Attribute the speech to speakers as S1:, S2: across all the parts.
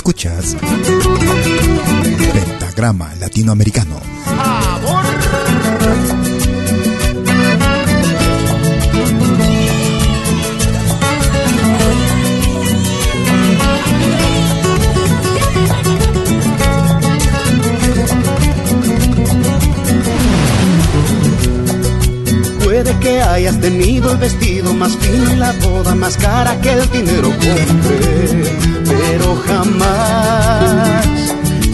S1: Escuchas Pentagrama Latinoamericano.
S2: Puede que hayas tenido el vestido más fino y la boda más cara que el dinero compre, pero jamás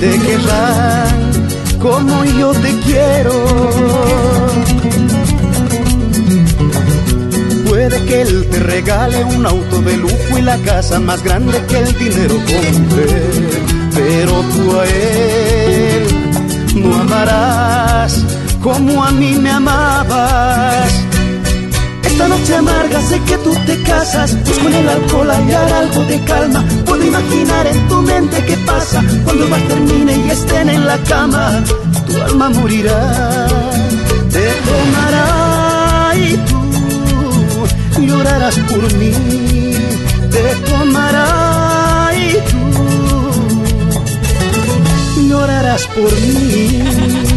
S2: te querrán como yo te quiero. Puede que él te regale un auto de lujo y la casa más grande que el dinero compre, pero tú a él no amarás como a mí me amabas. Esta noche amarga sé que tú te casas, pues con el alcohol hallar algo de calma. Puedo imaginar en tu mente qué pasa cuando bar termine y estén en la cama. Tu alma morirá, te tomará y tú llorarás por mí. Te tomará y tú llorarás por mí.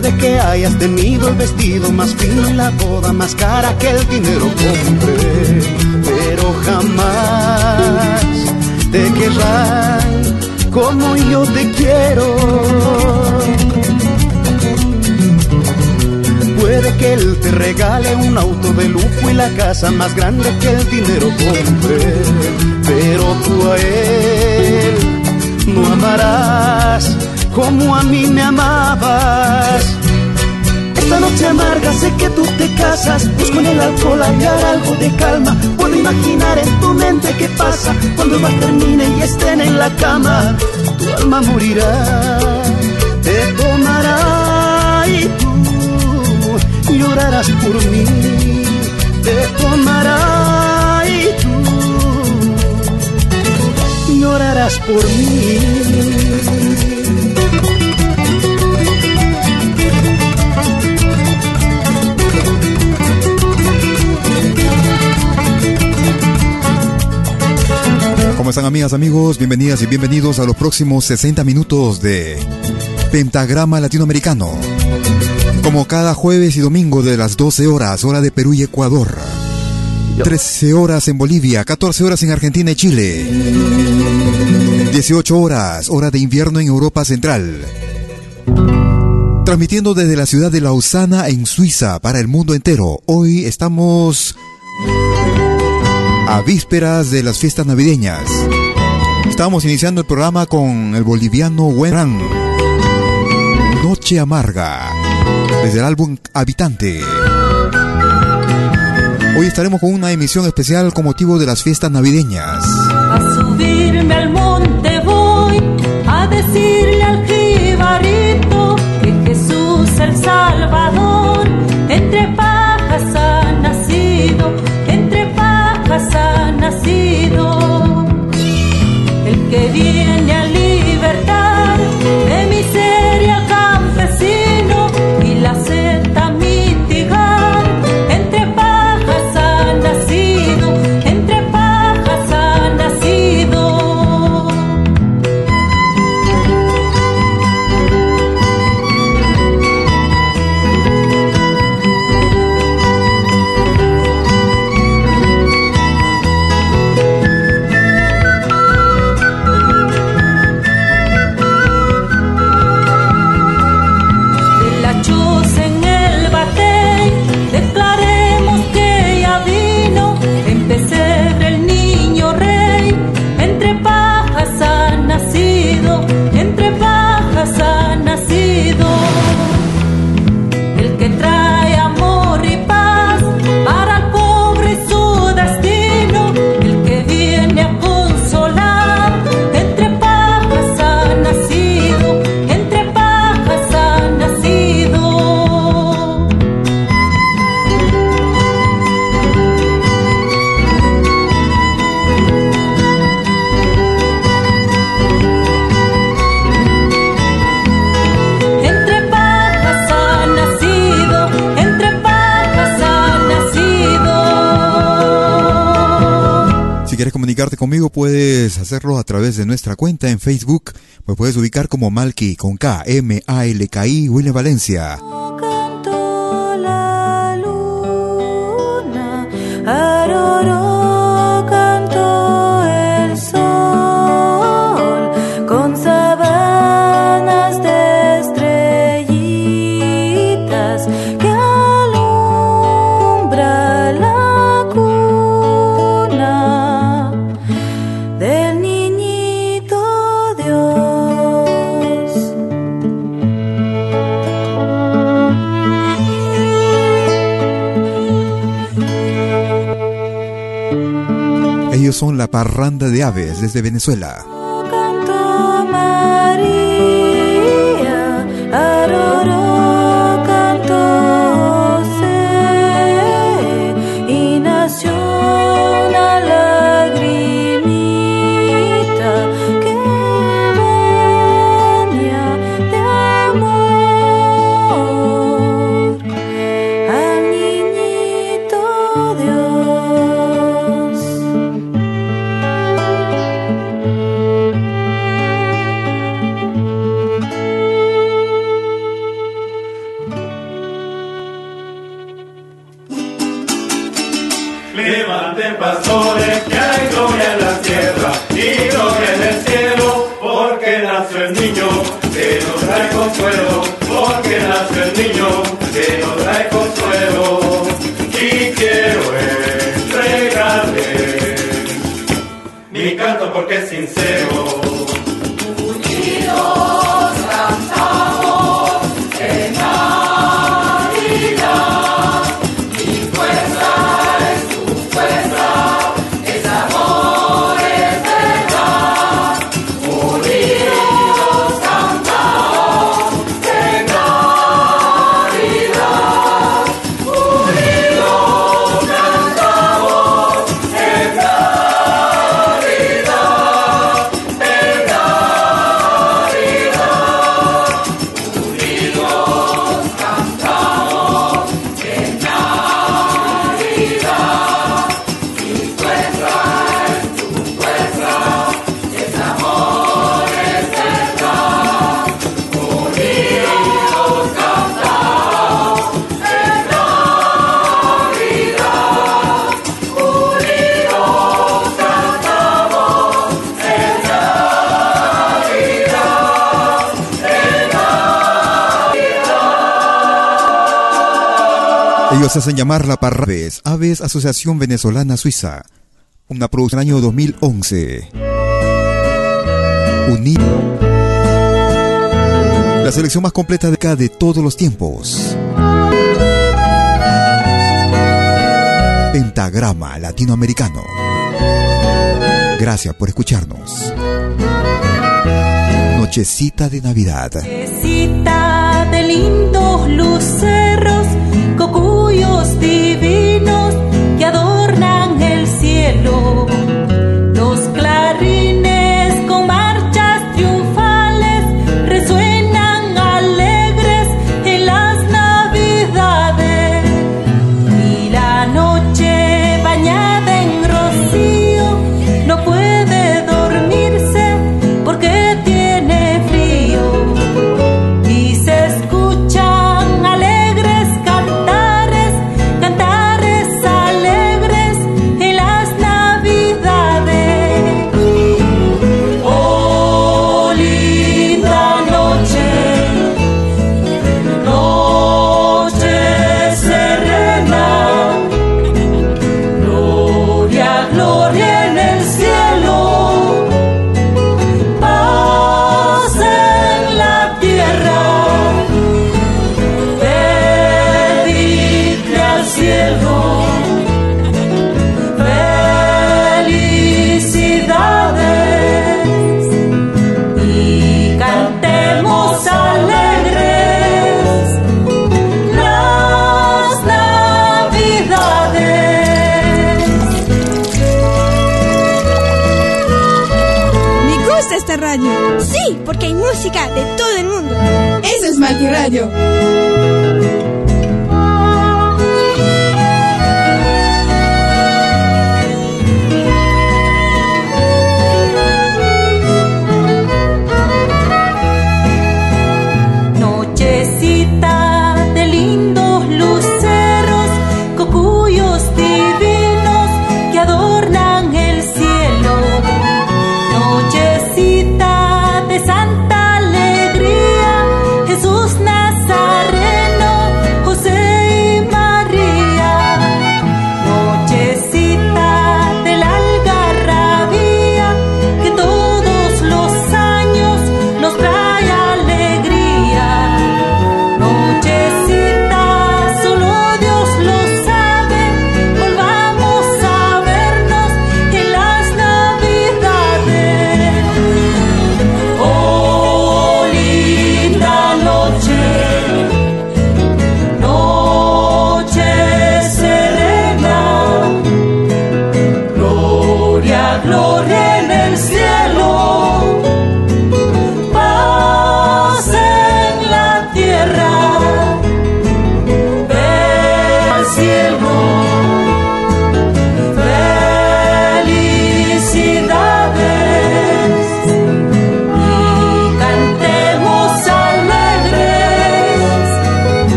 S2: Puede que hayas tenido el vestido más fino y la boda más cara que el dinero compre, pero jamás te querrán como yo te quiero. Puede que él te regale un auto de lujo y la casa más grande que el dinero compre, pero tú a él no amarás como a mí me amabas. Esta noche amarga sé que tú te casas, pues con el alcohol hallar algo de calma. Puedo imaginar en tu mente qué pasa cuando el bar termine y estén en la cama. Tu alma morirá, te tomará y tú llorarás por mí. Te tomará y tú llorarás por mí.
S1: ¿Cómo están amigas, amigos? Bienvenidas y bienvenidos a los próximos 60 minutos de Pentagrama Latinoamericano. Como cada jueves y domingo de las 12 horas, hora de Perú y Ecuador. 13 horas en Bolivia, 14 horas en Argentina y Chile. 18 horas, hora de invierno en Europa Central. Transmitiendo desde la ciudad de Lausana en Suiza para el mundo entero. Hoy estamos a vísperas de las fiestas navideñas. Estamos iniciando el programa con el boliviano Wenran. Noche Amarga. Desde el álbum Habitante. Hoy estaremos con una emisión especial con motivo de las fiestas navideñas.
S3: A subirme al monte voy a decirle al jibarito que Jesús el Salvador viene a De
S1: puedes hacerlo a través de nuestra cuenta en Facebook. Me puedes ubicar como Malki con K, M, A, L, K, I, William Valencia.
S3: La luna,
S1: Son la parranda de aves desde Venezuela. Aves Asociación Venezolana Suiza. Una producción del año 2011. Unido. La selección más completa de cada de todos los tiempos. Pentagrama Latinoamericano. Gracias por escucharnos. Nochecita de Navidad.
S3: Nochecita de lindos luceros, cocuyos divinos. No.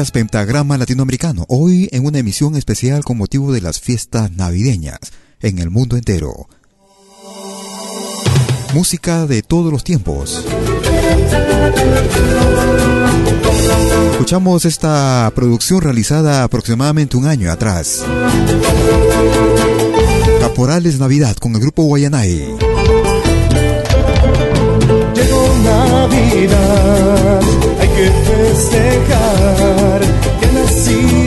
S1: Escuchas Pentagrama Latinoamericano, hoy en una emisión especial con motivo de las fiestas navideñas en el mundo entero. Música de todos los tiempos. Escuchamos esta producción realizada aproximadamente un año atrás. Caporales Navidad con el grupo Guayanay.
S2: Llegó Navidad que festejar que
S1: nací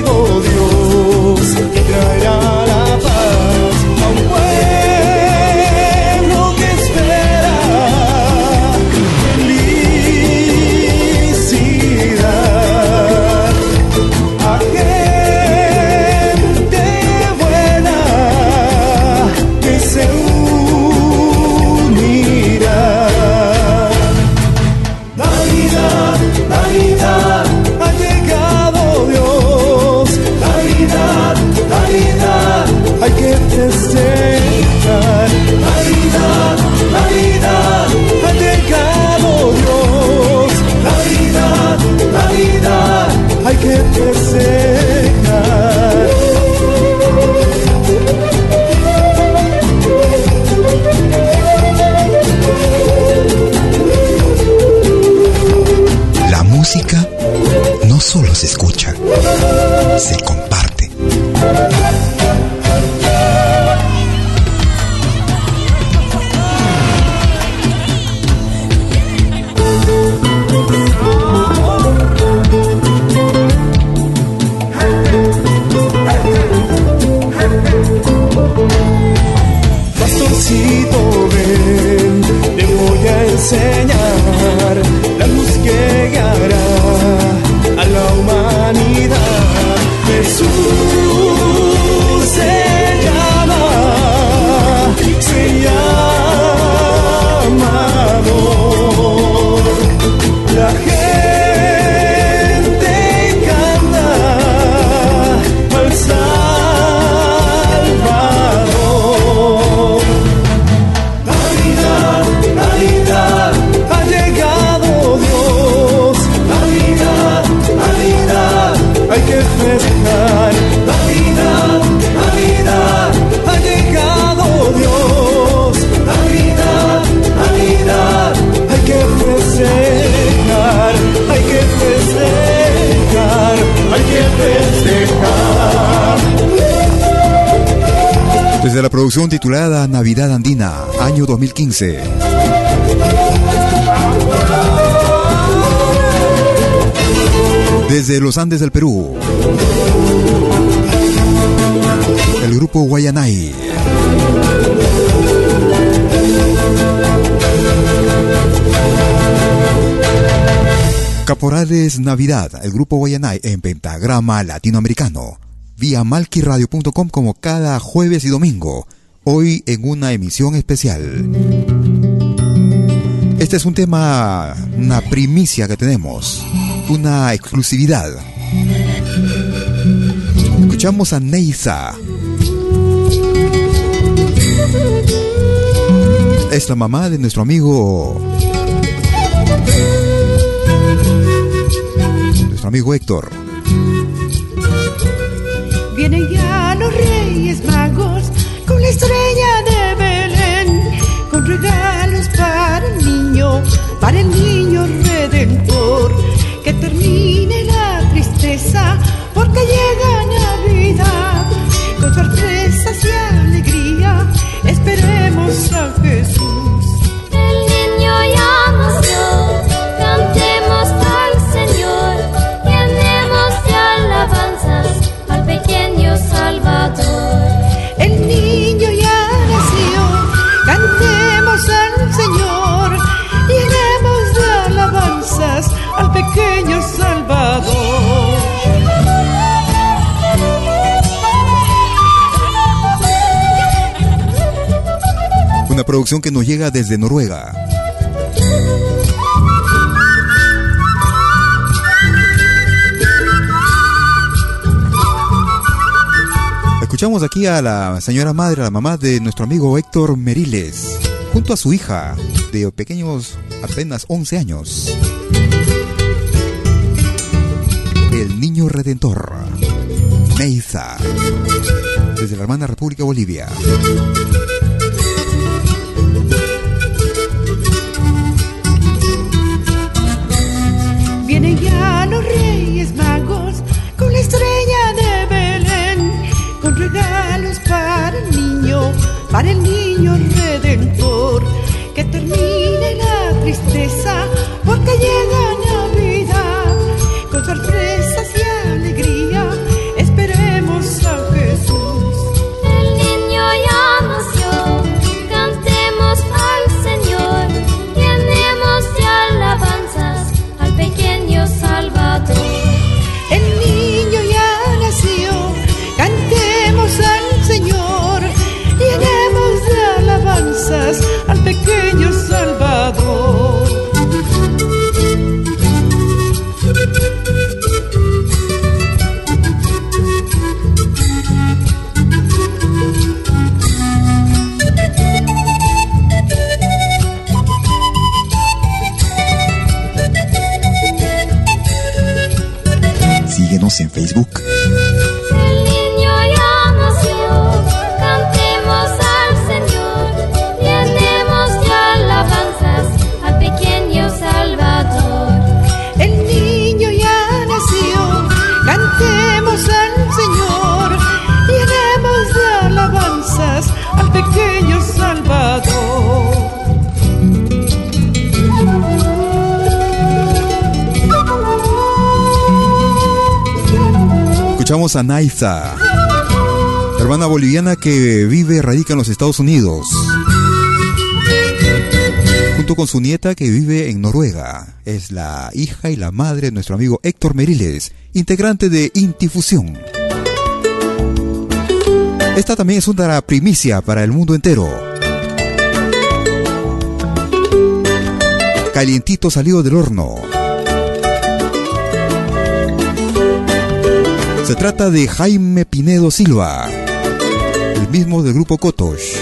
S1: titulada Navidad Andina, año 2015. Desde los Andes del Perú. El grupo Guayanay. Caporales Navidad, el grupo Guayanay en pentagrama latinoamericano. Vía malquiradio.com como cada jueves y domingo. Hoy en una emisión especial. Este es un tema, una primicia que tenemos, una exclusividad. Escuchamos a Neisa. Es la mamá de nuestro amigo. Nuestro amigo Héctor.
S4: Vienen ya los reyes estrella de Belén, con regalos para el niño, para el niño redentor. Que termine la tristeza porque llega
S1: Una producción que nos llega desde Noruega. Escuchamos aquí a la señora madre, a la mamá de nuestro amigo Héctor Meriles, junto a su hija de pequeños apenas 11 años. El niño redentor, Neiza, desde la hermana República Bolivia.
S4: Los reyes magos con la estrella de Belén, con regalos para el niño, para el niño
S1: Escuchamos a Naiza, hermana boliviana que vive radica en los Estados Unidos. Junto con su nieta que vive en Noruega. Es la hija y la madre de nuestro amigo Héctor Meriles, integrante de Intifusión. Esta también es una primicia para el mundo entero. Calientito salió del horno. Se trata de Jaime Pinedo Silva, el mismo del grupo Kotosh.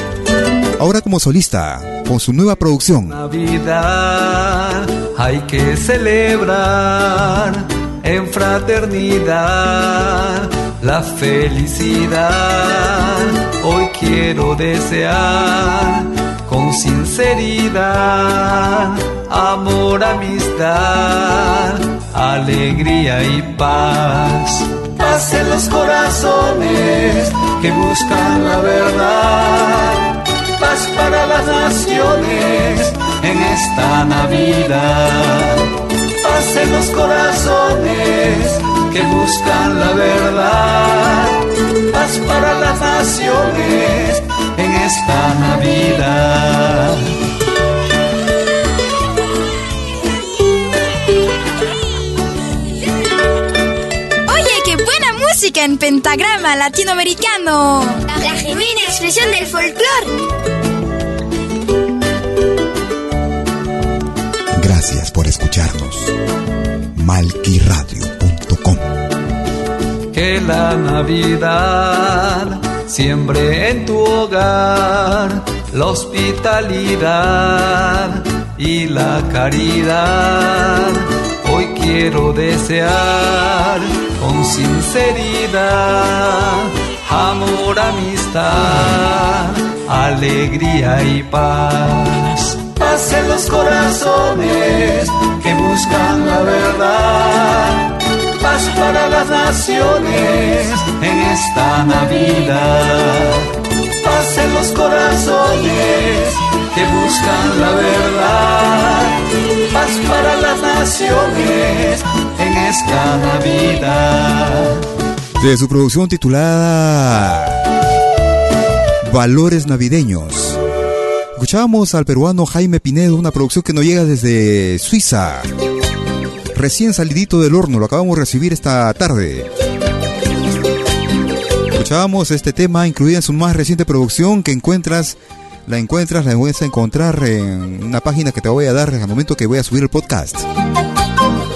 S1: Ahora como solista, con su nueva producción.
S5: Navidad hay que celebrar en fraternidad la felicidad. Hoy quiero desear con sinceridad amor, amistad, alegría y paz. Paz en los corazones que buscan la verdad. Paz para las naciones en esta Navidad. Paz en los corazones que buscan la verdad. Paz para las naciones en esta Navidad.
S6: Música en pentagrama latinoamericano.
S7: La genuina expresión del folclore.
S1: Gracias por escucharnos. Malquiradio.com
S5: Que la Navidad siembre en tu hogar la hospitalidad y la caridad. Hoy quiero desear con sinceridad amor, amistad, alegría y paz. Paz en los corazones que buscan la verdad. Paz para las naciones en esta Navidad. Paz en los corazones que buscan la verdad. Paz para en esta Navidad.
S1: De su producción titulada Valores Navideños. Escuchábamos al peruano Jaime Pinedo, una producción que nos llega desde Suiza. Recién salidito del horno, lo acabamos de recibir esta tarde. Escuchábamos este tema incluido en su más reciente producción que encuentras, la encuentras, la puedes encontrar en una página que te voy a dar al momento que voy a subir el podcast.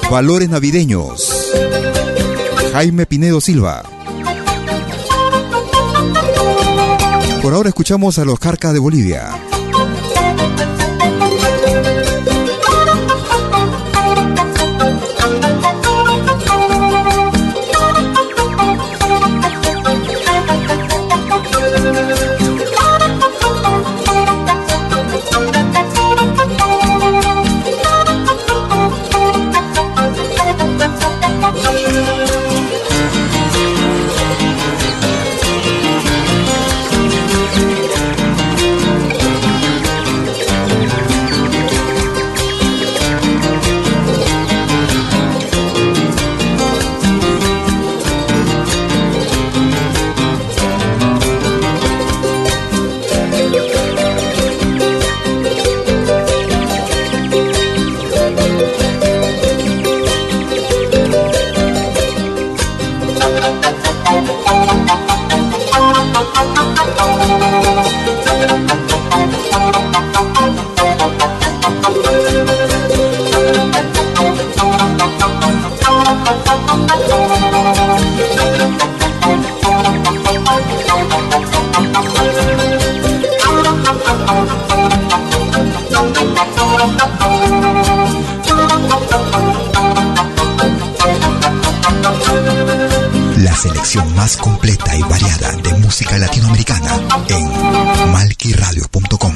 S1: Valores Navideños. Jaime Pinedo Silva. Por ahora escuchamos a los Carcas de Bolivia. Selección más completa y variada de música latinoamericana en malquiradio.com.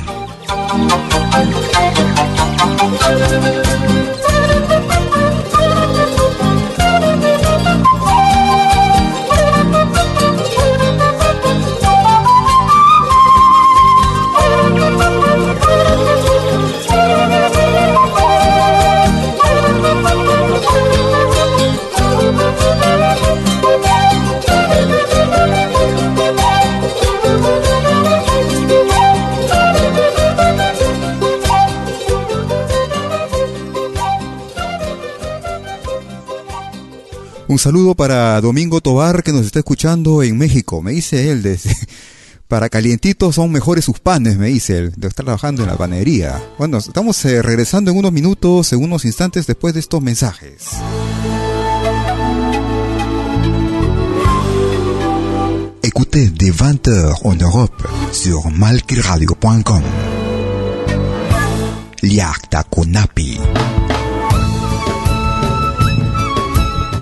S8: Un saludo para Domingo Tobar que nos está escuchando en México. Me dice él, desde, para calientitos son mejores sus panes, me dice él, de estar trabajando en la panería. Bueno, estamos eh, regresando en unos minutos, en unos instantes después de estos mensajes.
S1: Écoutez dès 20h en sur. Liakta Kunapi.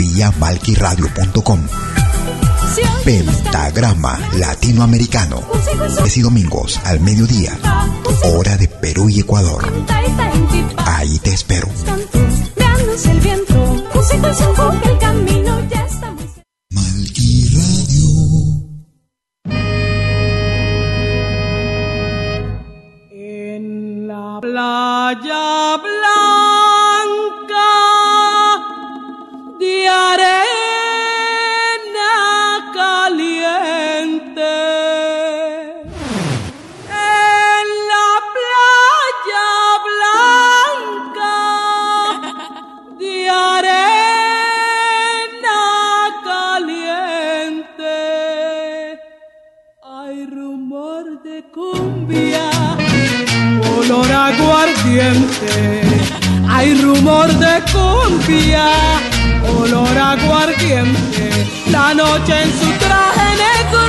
S1: Vía malquiradio.com. Pentagrama Latinoamericano, es y domingos al mediodía, hora de Perú y Ecuador. Ahí te espero.
S9: olor aguardiente, la noche en su traje negro,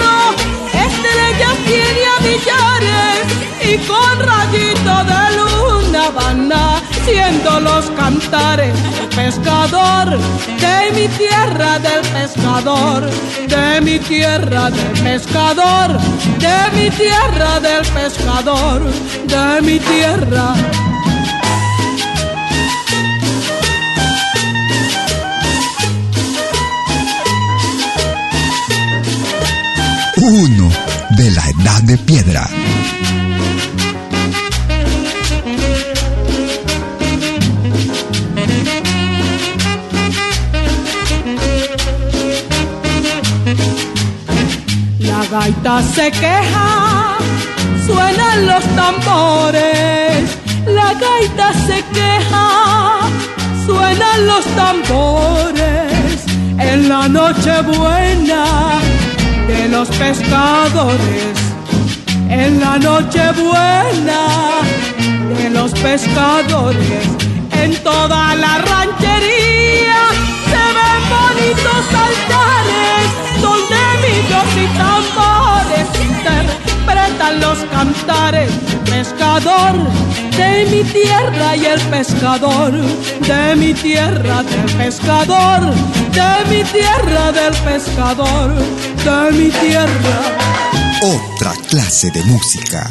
S9: estrellas tiene a millares y con rayito de luna van haciendo los cantares pescador, de mi tierra del pescador, de mi tierra del pescador, de mi tierra. Del pescador, de mi tierra
S4: Uno de la edad de piedra.
S9: La gaita se queja, suenan los tambores. La gaita se queja, suenan los tambores. En la noche buena de los pescadores. En la noche buena de los pescadores. En toda la ranchería se ven bonitos altares donde millos y tambores interpretan los cantares pescador de mi tierra y el pescador de mi tierra del pescador de mi tierra del pescador de mi tierra
S4: Otra clase de música.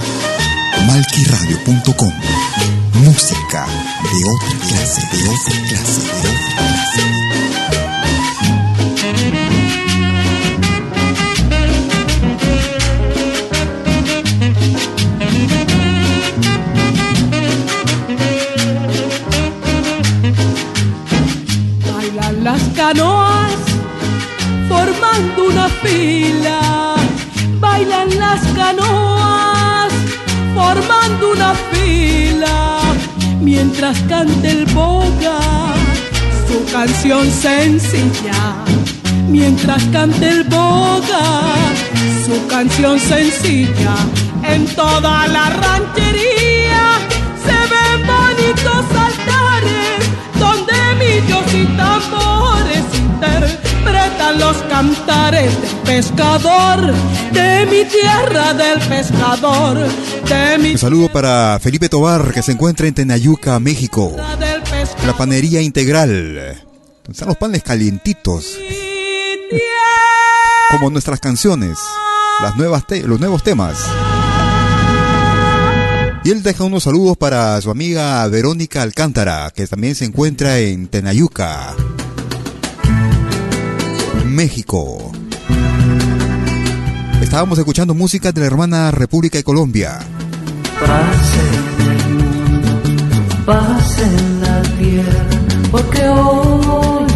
S4: Malquiradio.com. Música de otra clase, de otra clase, de otra clase.
S9: Canoas formando una fila. Bailan las canoas formando una fila. Mientras canta el boga su canción sencilla. Mientras canta el boga su canción sencilla. En toda la ranchería se ven bonitos altares donde millos y tambores los cantares del pescador, de mi tierra del pescador, de mi
S1: Un saludo para Felipe Tobar, que se encuentra en Tenayuca, México. La panería integral. Están los panes calientitos. Como nuestras canciones. Las nuevas te- los nuevos temas. Y él deja unos saludos para su amiga Verónica Alcántara, que también se encuentra en Tenayuca, México. Estábamos escuchando música de la hermana República de Colombia.
S10: La tierra, porque hoy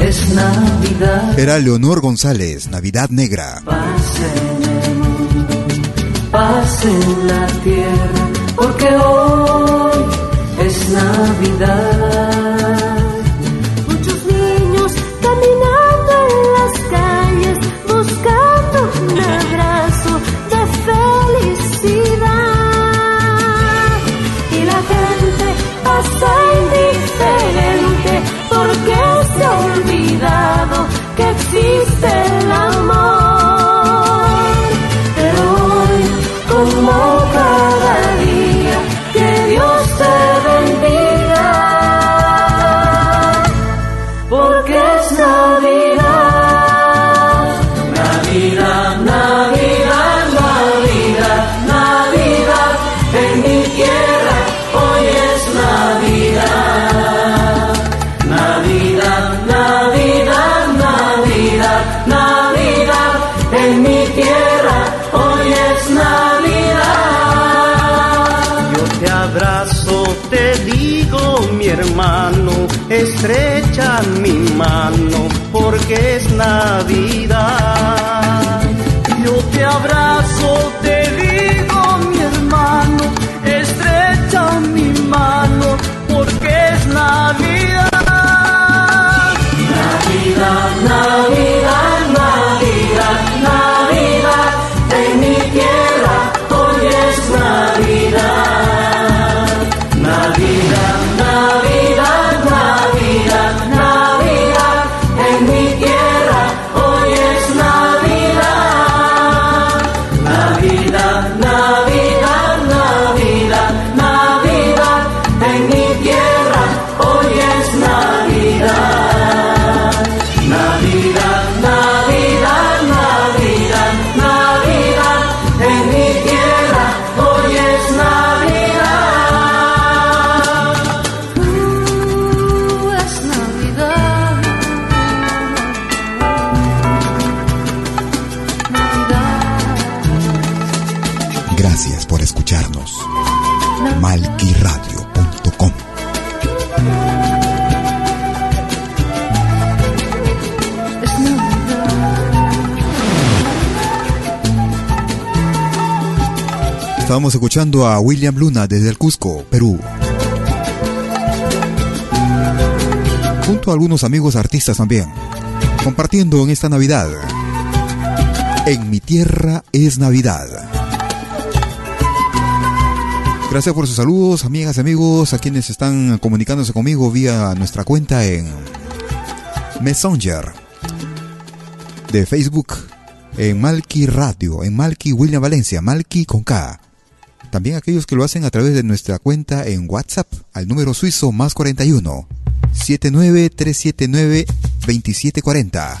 S10: es Navidad.
S1: Era Leonor González, Navidad Negra.
S10: Paz en el mundo, paz en la tierra, porque hoy es Navidad.
S1: Escuchando a William Luna desde el Cusco, Perú. Junto a algunos amigos artistas también, compartiendo en esta Navidad. En mi tierra es Navidad. Gracias por sus saludos, amigas y amigos, a quienes están comunicándose conmigo vía nuestra cuenta en Messenger de Facebook, en Malky Radio, en Malky William Valencia, Malky con K. También aquellos que lo hacen a través de nuestra cuenta en WhatsApp al número suizo más 41 79379 2740.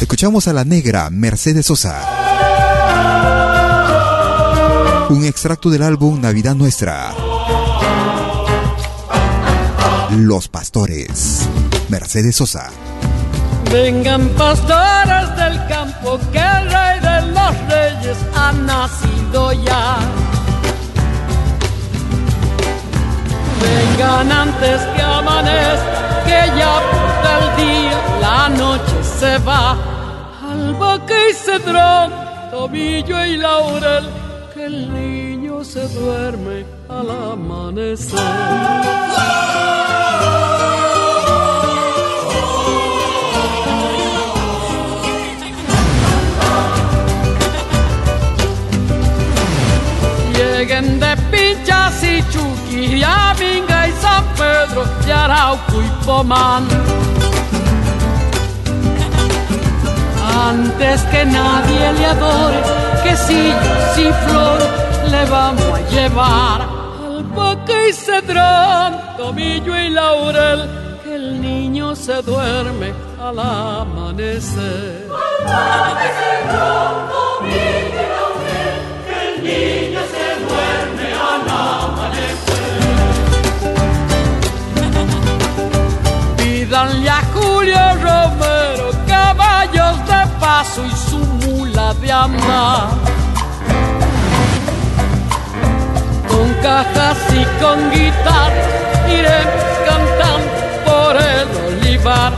S1: Escuchamos a la negra Mercedes Sosa. Un extracto del álbum Navidad Nuestra. Los Pastores. Mercedes Sosa.
S11: Vengan pastores del campo, que el rey de los reyes ha nacido ya. Vengan antes que amanezca, que ya por el día la noche se va. Albahaca y cedrón, tobillo y laurel, que el niño se duerme al amanecer. Lleguen de Pinchas y San Pedro, y Arauco y Pomán. Antes que nadie le adore, que si y flor le vamos a llevar. Albahaca y cedrón, tomillo y laurel, que el niño se duerme al amanecer. Albahaca y cedrón, tomillo y laurel, que el niño Pídanle a Julio Romero caballos de paso y su mula de andar. Con cajas y con guitarra iremos cantando por el olivar.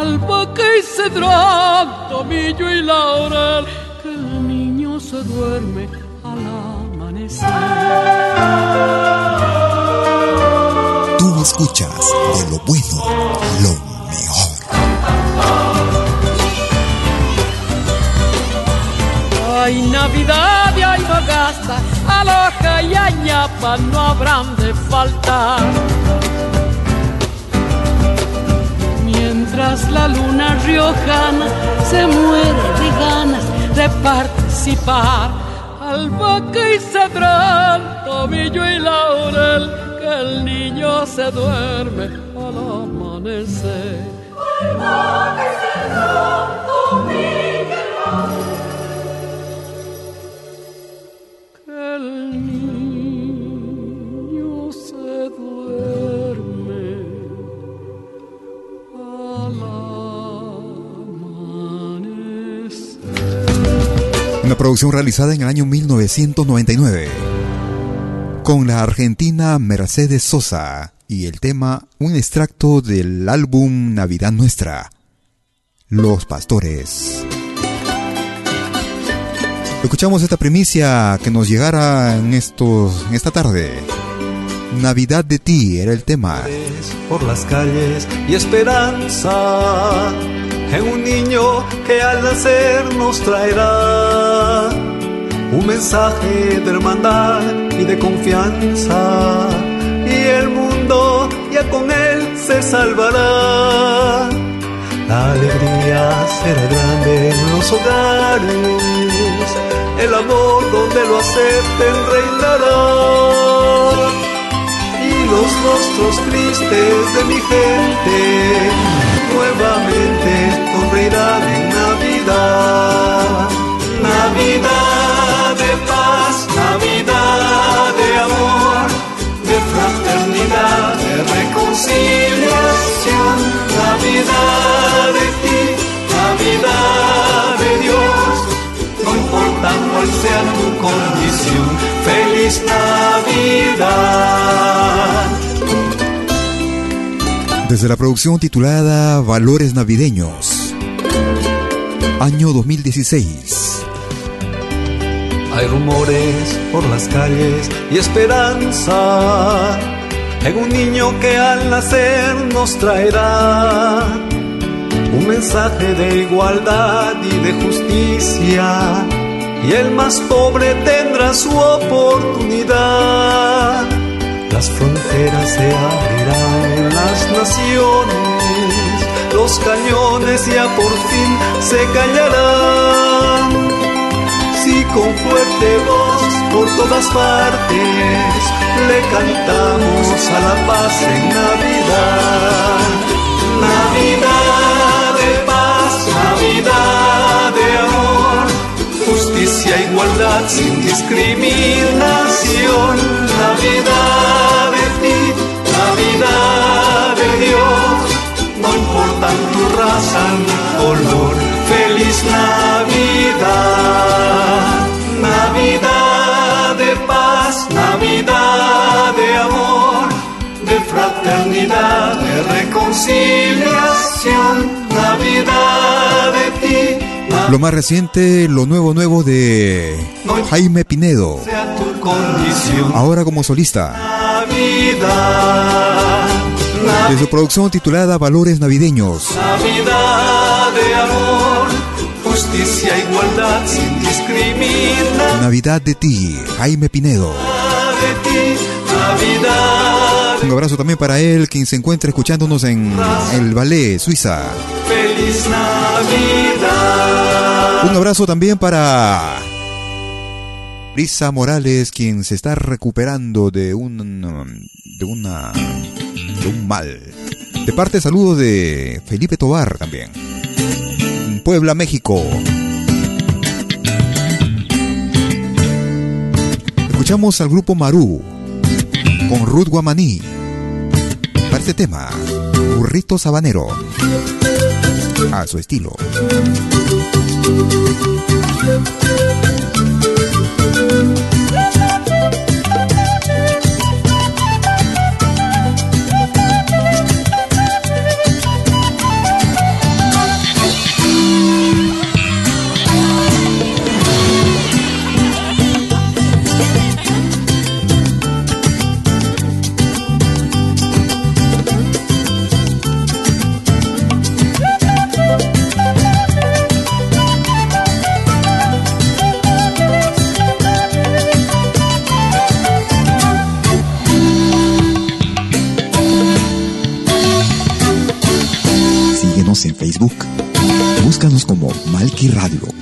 S11: Albahaca y cedrón, tomillo y laurel, que el niño se duerme al amanecer.
S4: Tú escuchas de lo bueno, lo.
S11: Ay, Navidad y ay, Bagasta, Aloja y Añapa no habrán de faltar. Mientras la luna riojana se muere de ganas de participar. Albahaca y cedrón, tomillo y laurel, que el niño se duerme al amanecer.
S1: Una producción realizada en el año 1999 con la argentina Mercedes Sosa y el tema un extracto del álbum Navidad Nuestra, Los Pastores. Escuchamos esta primicia que nos llegara en, estos, en esta tarde. Navidad de ti era el tema.
S5: Por las calles y esperanza en un niño que al nacer nos traerá un mensaje de hermandad y de confianza y el con él se salvará. La alegría será grande en los hogares, el amor donde lo acepten reinará. Y los rostros tristes de mi gente nuevamente sonreirán en Navidad. Navidad reconciliación. Navidad de ti, Navidad de Dios, no importa cuál sea tu condición. Feliz Navidad.
S1: Desde la producción titulada Valores Navideños, año 2016.
S5: Hay rumores por las calles y esperanza en un niño que al nacer nos traerá un mensaje de igualdad y de justicia. Y el más pobre tendrá su oportunidad. Las fronteras se abrirán, las naciones, los cañones ya por fin se callarán y con fuerte voz por todas partes le cantamos a la paz en Navidad. Navidad de paz, Navidad de amor, justicia, igualdad sin discriminación. Navidad de ti, Navidad de Dios, no importa tu raza ni color. Feliz Navidad, fraternidad, de reconciliación, Navidad de ti.
S1: Lo más reciente, lo nuevo nuevo de Jaime Pinedo. Ahora como solista.
S5: Navidad,
S1: De su producción titulada Valores Navideños.
S5: Navidad de amor, justicia, igualdad sin discriminar.
S1: Navidad de ti, Jaime Pinedo.
S5: De ti, Navidad,
S1: Un abrazo también para él, quien se encuentra escuchándonos en el Ballet, Suiza.
S5: feliz Navidad.
S1: Un abrazo también para Brisa Morales, quien se está recuperando de un de una de un mal. De parte saludos de Felipe Tobar también. En Puebla, México. Escuchamos al grupo Marú con Ruth Guamaní. Para este tema, Burrito Sabanero. A su estilo.
S4: En Facebook. Búscanos como Malki Radio.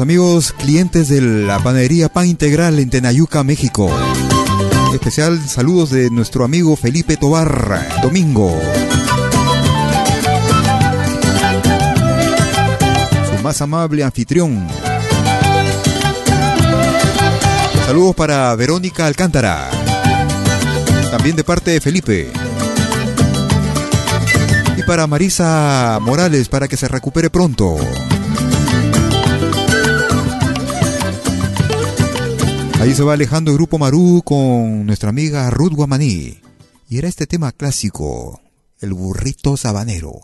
S12: Amigos clientes de la panadería Pan Integral en Tenayuca, México. especial saludos de nuestro amigo Felipe Tobar, Domingo. Su más amable anfitrión. Saludos para Verónica Alcántara. También de parte de Felipe. Y para Marisa Morales para que se recupere pronto. Ahí se va alejando el grupo Marú con nuestra amiga Ruth Guamaní. Y era este tema clásico, el burrito sabanero.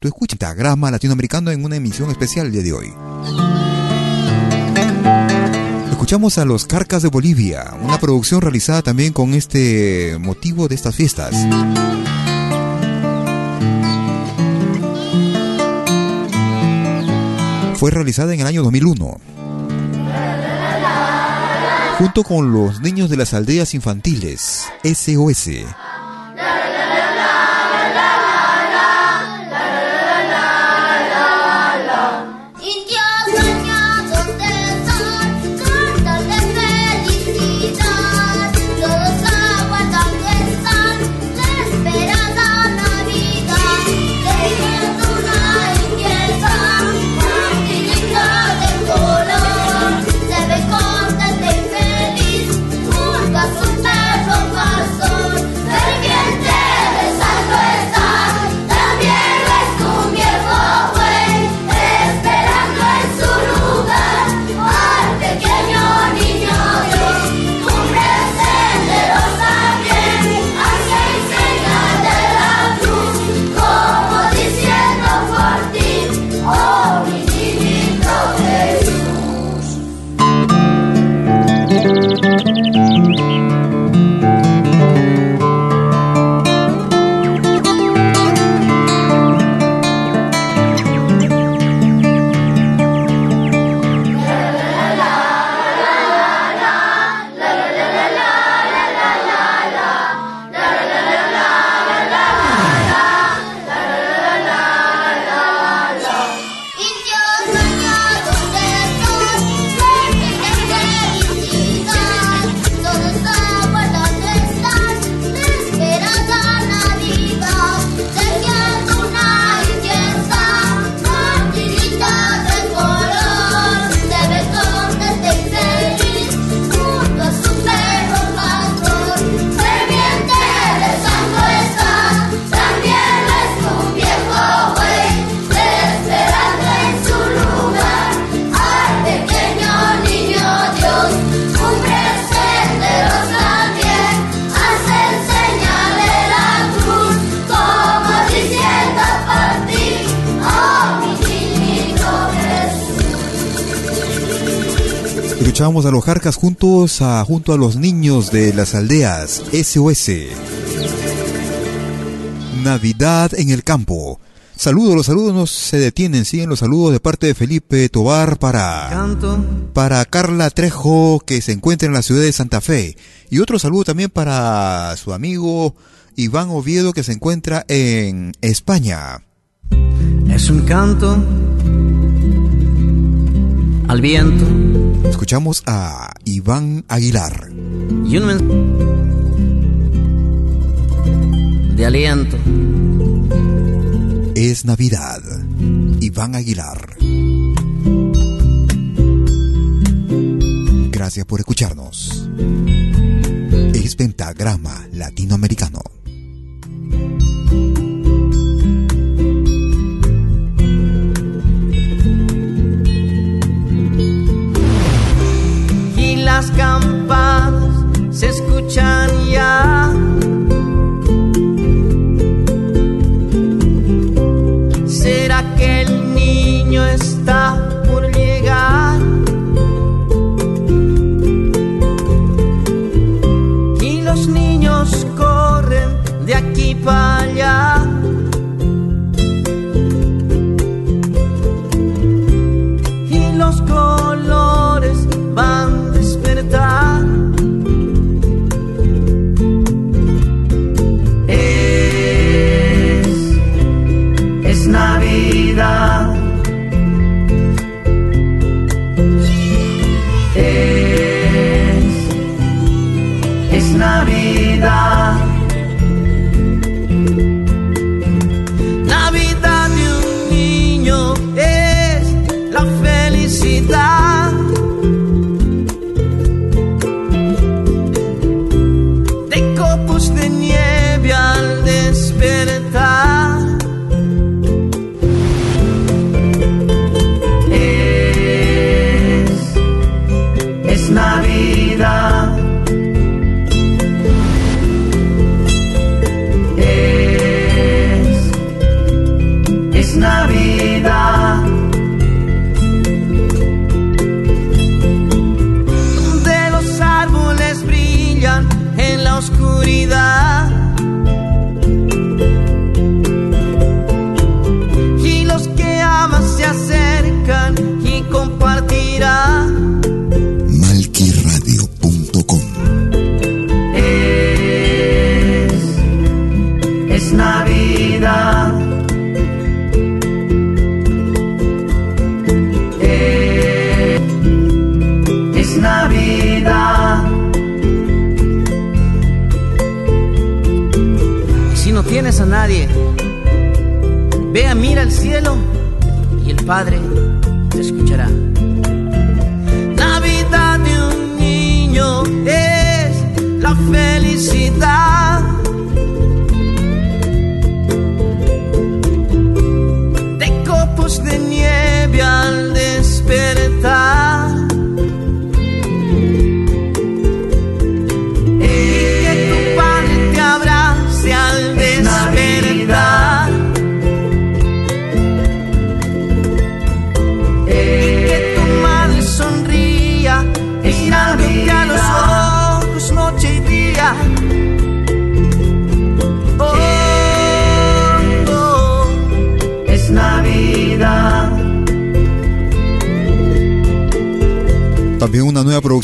S12: Tú escuchas Grama Latinoamericano en una emisión especial de hoy. Escuchamos a los Carcas de Bolivia, una producción realizada también con este motivo de estas fiestas. Fue realizada en el año 2001. Junto con los niños de las aldeas infantiles, SOS. Escuchábamos a los Jarcas juntos a, junto a los niños de las aldeas SOS. Navidad en el campo. Saludos, los saludos no se detienen, siguen los saludos de parte de Felipe Tobar para, para Carla Trejo que se encuentra en la ciudad de Santa Fe. Y otro saludo también para su amigo Iván Oviedo que se encuentra en España.
S13: Es un canto al viento
S12: Escuchamos a Iván Aguilar.
S13: Y un de aliento.
S12: Es Navidad. Iván Aguilar. Gracias por escucharnos. Es Pentagrama Latinoamericano.
S13: Las campanas se escuchan ya. ¿Será que el niño está por llegar? Y los niños corren de aquí para allá.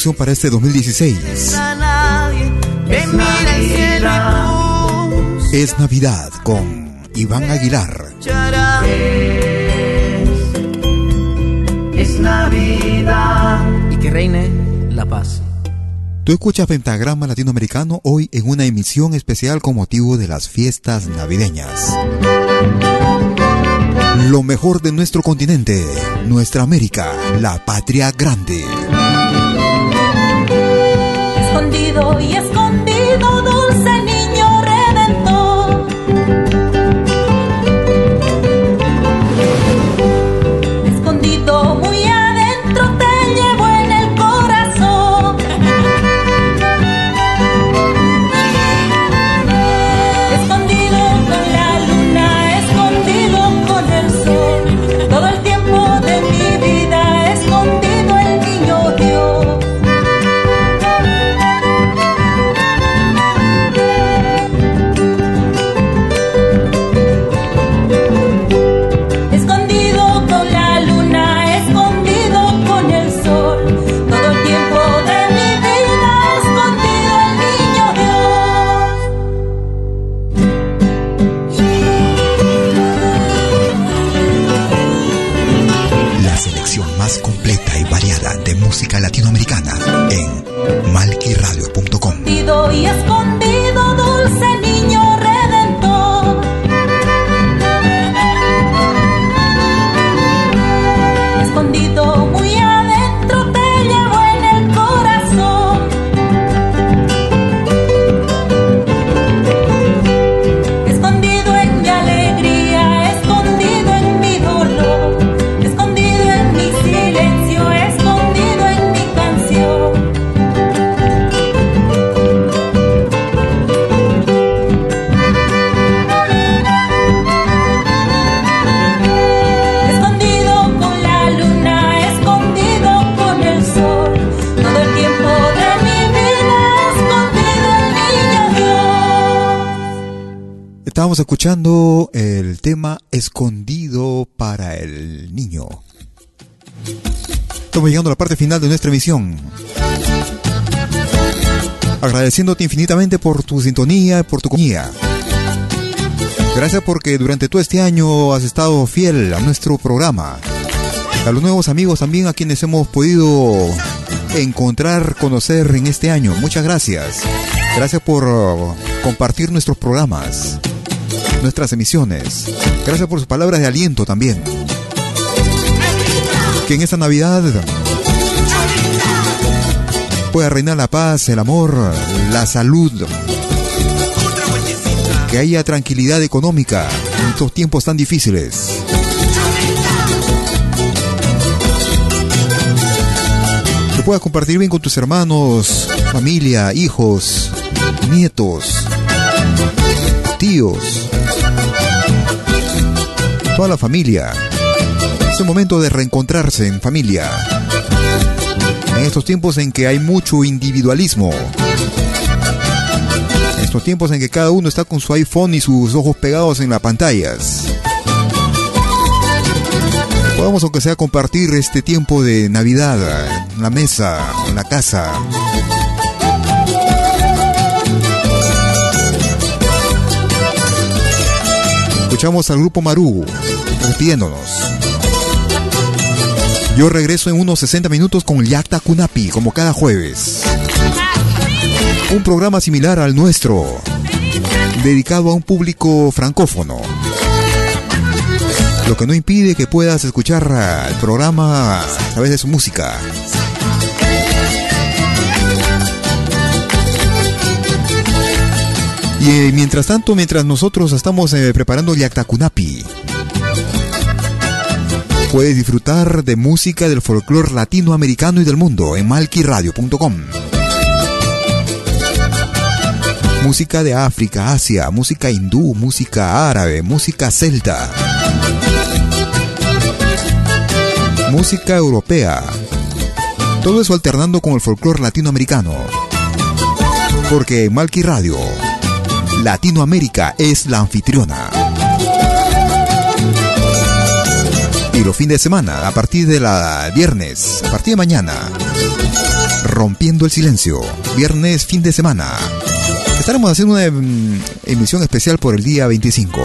S1: Para este 2016. Es Navidad con Iván Aguilar.
S13: Es, Navidad. Y que reine la paz.
S1: Tú escuchas Pentagrama Latinoamericano hoy en una emisión especial con motivo de las fiestas navideñas. Lo mejor de nuestro continente, nuestra América, la patria grande
S3: y escondido
S1: escuchando el tema Escondido para el Niño. Estamos llegando a la parte final de nuestra emisión. Agradeciéndote infinitamente por tu sintonía, por tu compañía. Gracias porque durante todo este año has estado fiel a nuestro programa. A los nuevos amigos también a quienes hemos podido encontrar, conocer en este año. Muchas gracias. Gracias por compartir nuestros programas, nuestras emisiones. Gracias por sus palabras de aliento también. Que en esta Navidad pueda reinar la paz, el amor, la salud. Que haya tranquilidad económica en estos tiempos tan difíciles. Que puedas compartir bien con tus hermanos, familia, hijos, nietos, tíos, toda la familia. Es el momento de reencontrarse en familia en estos tiempos en que hay mucho individualismo, en estos tiempos en que cada uno está con su iPhone y sus ojos pegados en las pantallas. Podemos aunque sea compartir este tiempo de Navidad en la mesa, en la casa. Escuchamos al grupo Maru despidiéndonos. Yo regreso en unos 60 minutos con Yacta Kunapi, como cada jueves. Un programa similar al nuestro, dedicado a un público francófono. Lo que no impide que puedas escuchar el programa a través de su música. Y eh, mientras tanto, mientras nosotros estamos eh, preparando Yacta Kunapi, Puedes disfrutar de música del folclore latinoamericano y del mundo en malquiradio.com. Música de África, Asia, música hindú, música árabe, música celta. Música europea. Todo eso alternando con el folclore latinoamericano. Porque Malqui Radio, Latinoamérica es la anfitriona. y los fines de semana, a partir de la viernes, a partir de mañana, rompiendo el silencio, viernes, fin de semana. Estaremos haciendo una em, emisión especial por el día 25.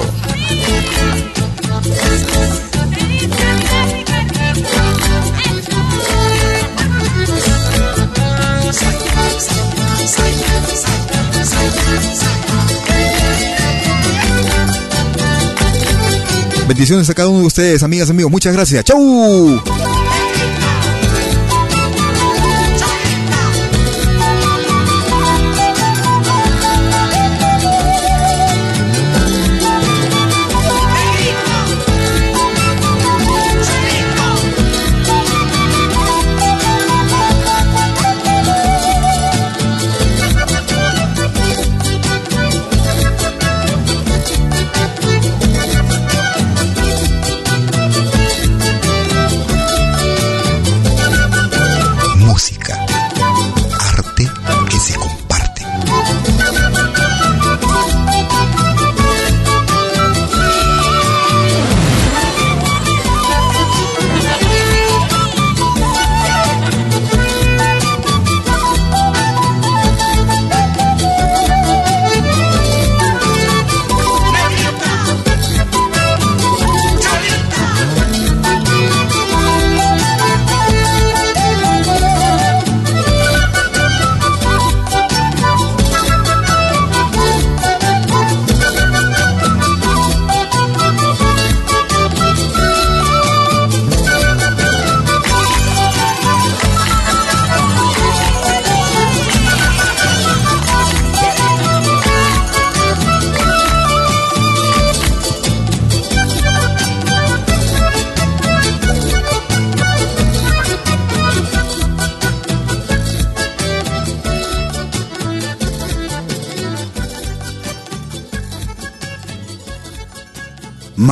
S1: Bendiciones a cada uno de ustedes, amigas, amigos. Muchas gracias. ¡Chau!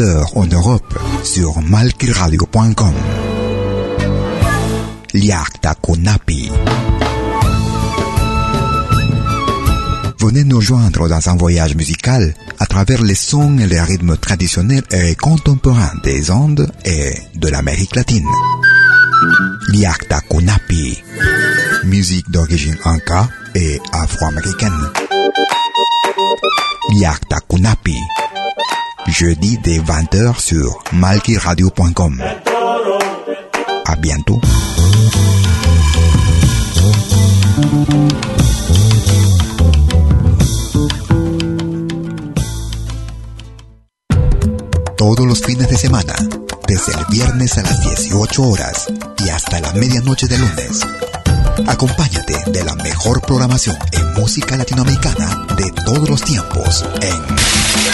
S1: en Europe sur malkiradio.com. Liakta Venez nous joindre dans un voyage musical à travers les sons et les rythmes traditionnels et contemporains des Andes et de l'Amérique latine. Liakta Konapi. Musique d'origine inca et afro-américaine. Liakta Kunapi jeudi dès 20h sur malkiradio.com. À bientôt. Todos los fines de semana, desde el viernes a las 18 horas y hasta la medianoche de lunes. Acompáñate de la mejor programación en música latinoamericana de todos los tiempos en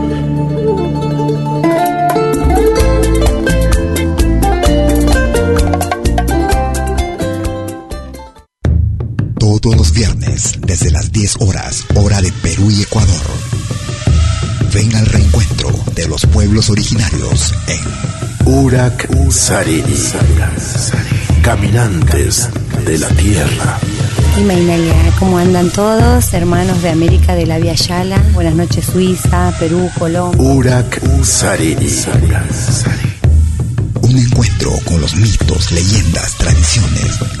S1: Las 10 horas, hora de Perú y Ecuador. Ven al reencuentro de los pueblos originarios en
S14: Urak Sariri. Caminantes de la Tierra.
S15: Y Mainalia, ¿cómo andan todos? Hermanos de América de la Via Yala. Buenas noches, Suiza, Perú, Colombia.
S14: Urak Sariri.
S1: Un encuentro con los mitos, leyendas, tradiciones.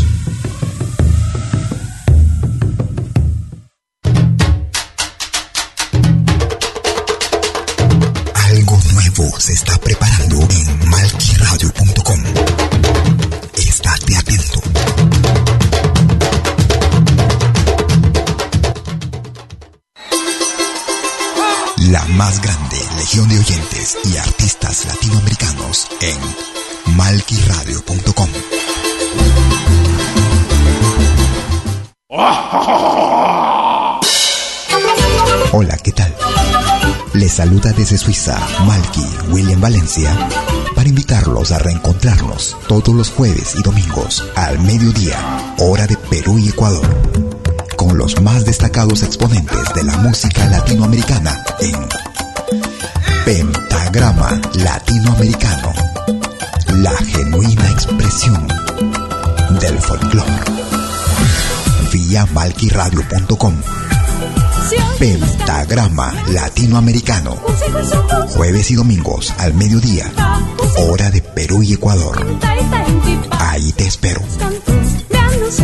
S1: Más grande legión de oyentes y artistas latinoamericanos en malquiradio.com. Hola, ¿qué tal? Les saluda desde Suiza Malky William Valencia para invitarlos a reencontrarnos todos los jueves y domingos al mediodía, hora de Perú y Ecuador, con los más destacados exponentes de la música latinoamericana en Pentagrama Latinoamericano, la genuina expresión del folclore. Vía malquiradio.com Pentagrama Latinoamericano. Jueves y domingos al mediodía. Hora de Perú y Ecuador. Ahí te espero.
S16: Si